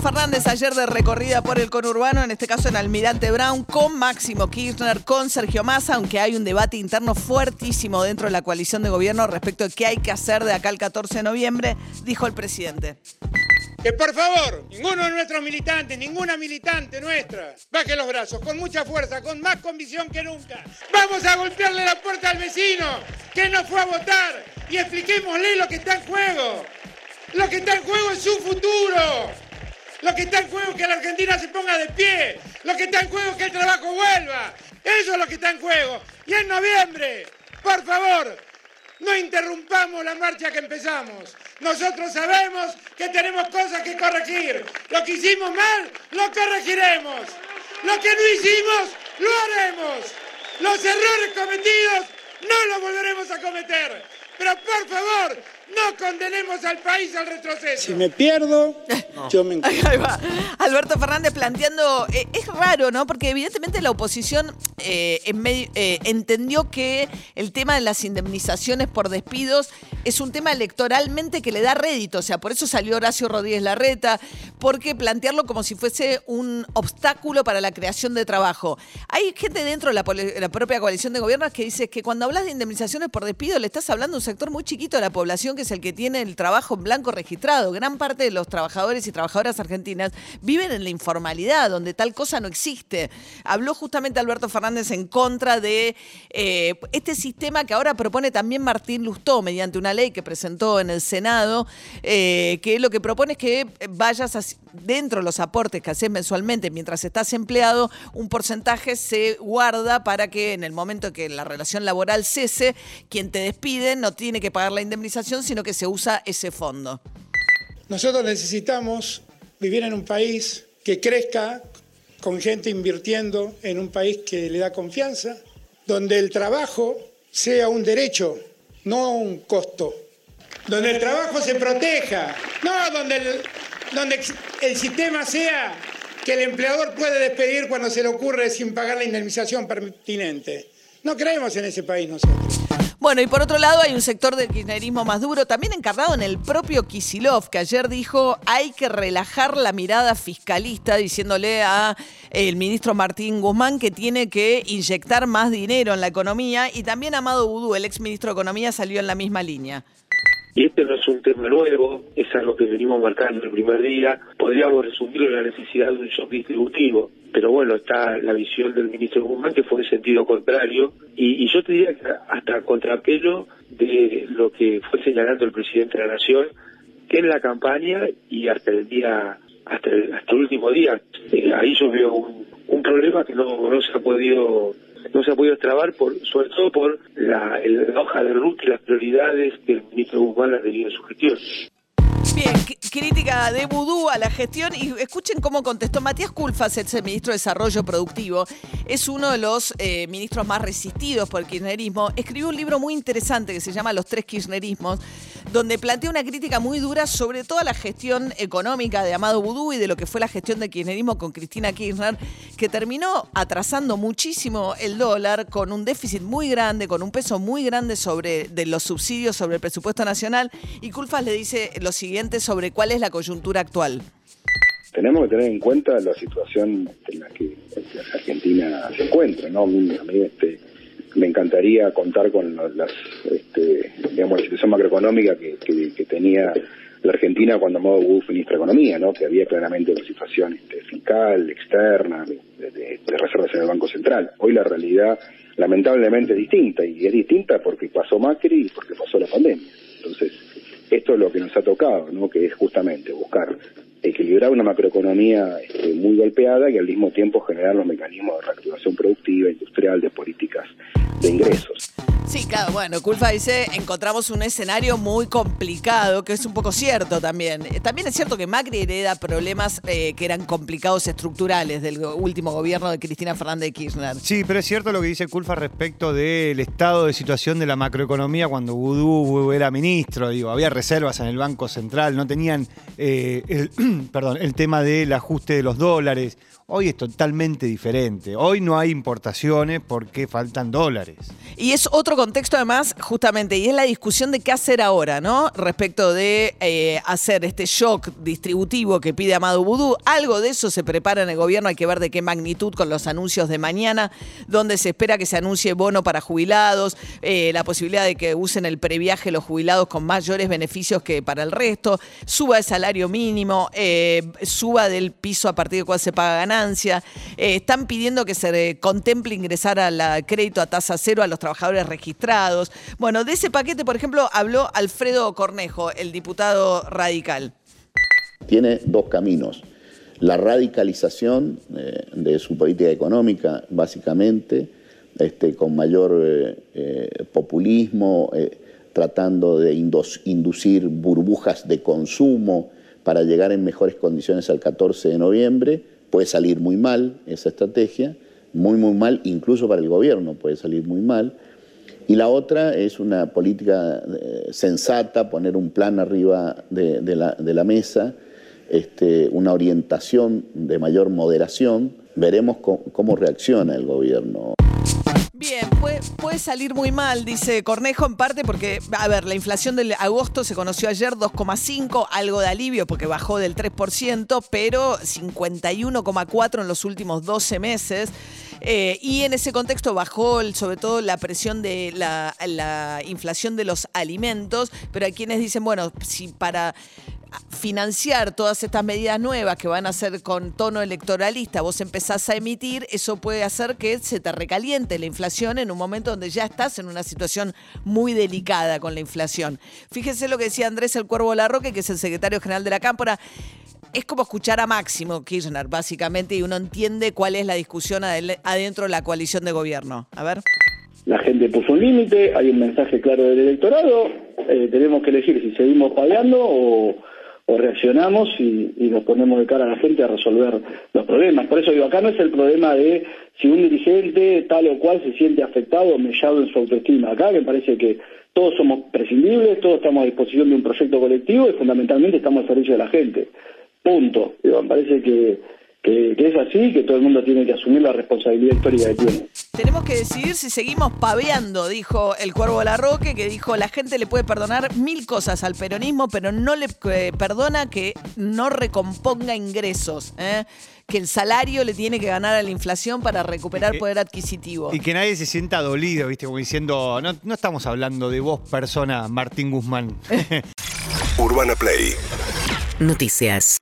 Fernández ayer de recorrida por el conurbano, en este caso en Almirante Brown, con Máximo Kirchner, con Sergio Massa, aunque hay un debate interno fuertísimo dentro de la coalición de gobierno respecto de qué hay que hacer de acá al 14 de noviembre, dijo el presidente. Que por favor, ninguno de nuestros militantes, ninguna militante nuestra, baje los brazos con mucha fuerza, con más convicción que nunca. Vamos a golpearle la puerta al vecino que no fue a votar y expliquémosle lo que está en juego. Lo que está en juego es su futuro. Lo que está en juego es que la Argentina se ponga de pie. Lo que está en juego es que el trabajo vuelva. Eso es lo que está en juego. Y en noviembre, por favor, no interrumpamos la marcha que empezamos. Nosotros sabemos que tenemos cosas que corregir. Lo que hicimos mal, lo corregiremos. Lo que no hicimos, lo haremos. Los errores cometidos, no los volveremos a cometer. Pero por favor, no condenemos al país al retroceso. Si me pierdo, yo me Ahí va. Alberto Fernández planteando, eh, es raro, ¿no? Porque evidentemente la oposición eh, en medio- eh, entendió que el tema de las indemnizaciones por despidos es un tema electoralmente que le da rédito, o sea, por eso salió Horacio Rodríguez Larreta, porque plantearlo como si fuese un obstáculo para la creación de trabajo. Hay gente dentro de la, propia coalición de gobiernos que dice que cuando hablas de indemnizaciones por despido le estás hablando a un sector muy chiquito de la población que es el que tiene el trabajo en blanco registrado. Gran parte de los trabajadores y trabajadoras argentinas viven en la informalidad, donde tal cosa no existe. Habló justamente Alberto Fernández en contra de eh, este sistema que ahora propone también Martín Lustó mediante una ley que presentó en el Senado, eh, que lo que propone es que vayas dentro de los aportes que haces mensualmente mientras estás empleado, un porcentaje se guarda para que en el momento que la relación laboral cese, quien te despide no tiene que pagar la indemnización, sino que se usa ese fondo. Nosotros necesitamos vivir en un país que crezca con gente invirtiendo en un país que le da confianza, donde el trabajo sea un derecho, no un costo, donde el trabajo se proteja, no donde el, donde el sistema sea que el empleador puede despedir cuando se le ocurre sin pagar la indemnización pertinente. No creemos en ese país nosotros. Bueno, y por otro lado hay un sector del kirchnerismo más duro, también encarnado en el propio Kisilov, que ayer dijo hay que relajar la mirada fiscalista, diciéndole a el ministro Martín Guzmán que tiene que inyectar más dinero en la economía, y también Amado Boudou, el ex ministro de Economía, salió en la misma línea. Y este no es un tema nuevo, es algo que venimos marcando el primer día. Podríamos resumirlo en la necesidad de un shock distributivo, pero bueno, está la visión del ministro Guzmán que fue en sentido contrario. Y, y yo te diría que hasta contrapelo de lo que fue señalando el presidente de la Nación, que en la campaña y hasta el día, hasta el, hasta el último día, eh, ahí yo veo un, un problema que no, no se ha podido no se ha podido extrabar, por, sobre todo por la, hoja de ruta y las prioridades que el ministro Guzmán ha tenido en su gestión. Bien, crítica de Vudú a la gestión y escuchen cómo contestó Matías Culfas, el ministro de Desarrollo Productivo. Es uno de los eh, ministros más resistidos por el kirchnerismo. Escribió un libro muy interesante que se llama Los tres kirchnerismos, donde plantea una crítica muy dura sobre toda la gestión económica de Amado Vudú y de lo que fue la gestión del kirchnerismo con Cristina Kirchner, que terminó atrasando muchísimo el dólar con un déficit muy grande, con un peso muy grande sobre de los subsidios sobre el presupuesto nacional. Y Culfas le dice lo siguiente sobre cuál es la coyuntura actual. tenemos que tener en cuenta la situación en la que Argentina se encuentra, ¿no? A mí, este, me encantaría contar con las, este, digamos, la situación macroeconómica que, tenía la Argentina cuando Amado Boudou fue ministro de Economía, ¿no? Que había claramente una situación este, fiscal, externa, de reservas en el Banco Central. Hoy la realidad lamentablemente es distinta, y es distinta porque pasó Macri y porque pasó la pandemia. Entonces, lo que nos ha tocado, ¿no? que es justamente buscar equilibrar una macroeconomía este, muy golpeada y al mismo tiempo generar los mecanismos de reactivación productiva, industrial, de políticas de ingresos. Sí, claro, bueno, Culfa dice, encontramos un escenario muy complicado, que es un poco cierto también. También es cierto que Macri hereda problemas eh, que eran complicados estructurales del último gobierno de Cristina Fernández de Kirchner. Sí, pero es cierto lo que dice Culfa respecto del estado de situación de la macroeconomía cuando Vudú era ministro. Digo, había reservas en el Banco Central, no tenían eh, perdón, el tema del ajuste de los dólares. Hoy es totalmente diferente. Hoy no hay importaciones porque faltan dólares. Y es otro contexto además, justamente, y es la discusión de qué hacer ahora, ¿no? Respecto de eh, hacer este shock distributivo que pide Amado Vudú. Algo de eso se prepara en el gobierno, hay que ver de qué magnitud con los anuncios de mañana, donde se espera que se anuncie bono para jubilados, eh, la posibilidad de que usen el previaje los jubilados con mayores beneficios que para el resto, suba el salario mínimo, eh, suba del piso a partir del cual se paga Eh, están pidiendo que se eh, contemple ingresar al crédito a tasa cero a los trabajadores registrados. Bueno, de ese paquete, por ejemplo, habló Alfredo Cornejo, el diputado radical. tiene dos caminos. La radicalización eh, de su política económica, básicamente, este, con mayor populismo, tratando de inducir burbujas de consumo para llegar en mejores condiciones al 14 de noviembre. Puede salir muy mal esa estrategia, muy, muy mal, incluso para el gobierno puede salir muy mal. Y la otra es una política eh, sensata, poner un plan arriba de, de la, de la mesa, este, una orientación de mayor moderación. Veremos cómo reacciona el gobierno. Bien, puede, salir muy mal, dice Cornejo, en parte porque, a ver, la inflación del agosto se conoció ayer 2,5, algo de alivio porque bajó del 3%, pero 51,4 en los últimos 12 meses. Eh, y en ese contexto bajó sobre todo la presión de la, la inflación de los alimentos, pero hay quienes dicen, bueno, si para financiar todas estas medidas nuevas que van a ser con tono electoralista, vos empezás a emitir, eso puede hacer que se te recaliente la inflación en un momento donde ya estás en una situación muy delicada con la inflación. Fíjese lo que decía Andrés el Cuervo Larroque, que es el secretario general de la Cámpora. Es como escuchar a Máximo Kirchner, básicamente, y uno entiende cuál es la discusión adentro de la coalición de gobierno. A ver. La gente puso un límite, hay un mensaje claro del electorado, eh, tenemos que elegir si seguimos pagando o, o reaccionamos y, nos ponemos de cara a la gente a resolver los problemas. Por eso digo, acá no es el problema de si un dirigente tal o cual se siente afectado o mellado en su autoestima. Acá me parece que todos somos prescindibles, todos estamos a disposición de un proyecto colectivo y fundamentalmente estamos al servicio de la gente. Punto. Digo, me parece que, que, que es así, que todo el mundo tiene que asumir la responsabilidad histórica que tiene. Tenemos que decidir si seguimos paveando, dijo el Cuervo Larroque, que dijo la gente le puede perdonar mil cosas al peronismo, pero no le eh, perdona que no recomponga ingresos, ¿eh? que el salario le tiene que ganar a la inflación para recuperar poder adquisitivo. Y que nadie se sienta dolido, ¿viste? Como diciendo, no, no estamos hablando de vos, persona, Martín Guzmán. Urbana Play Noticias.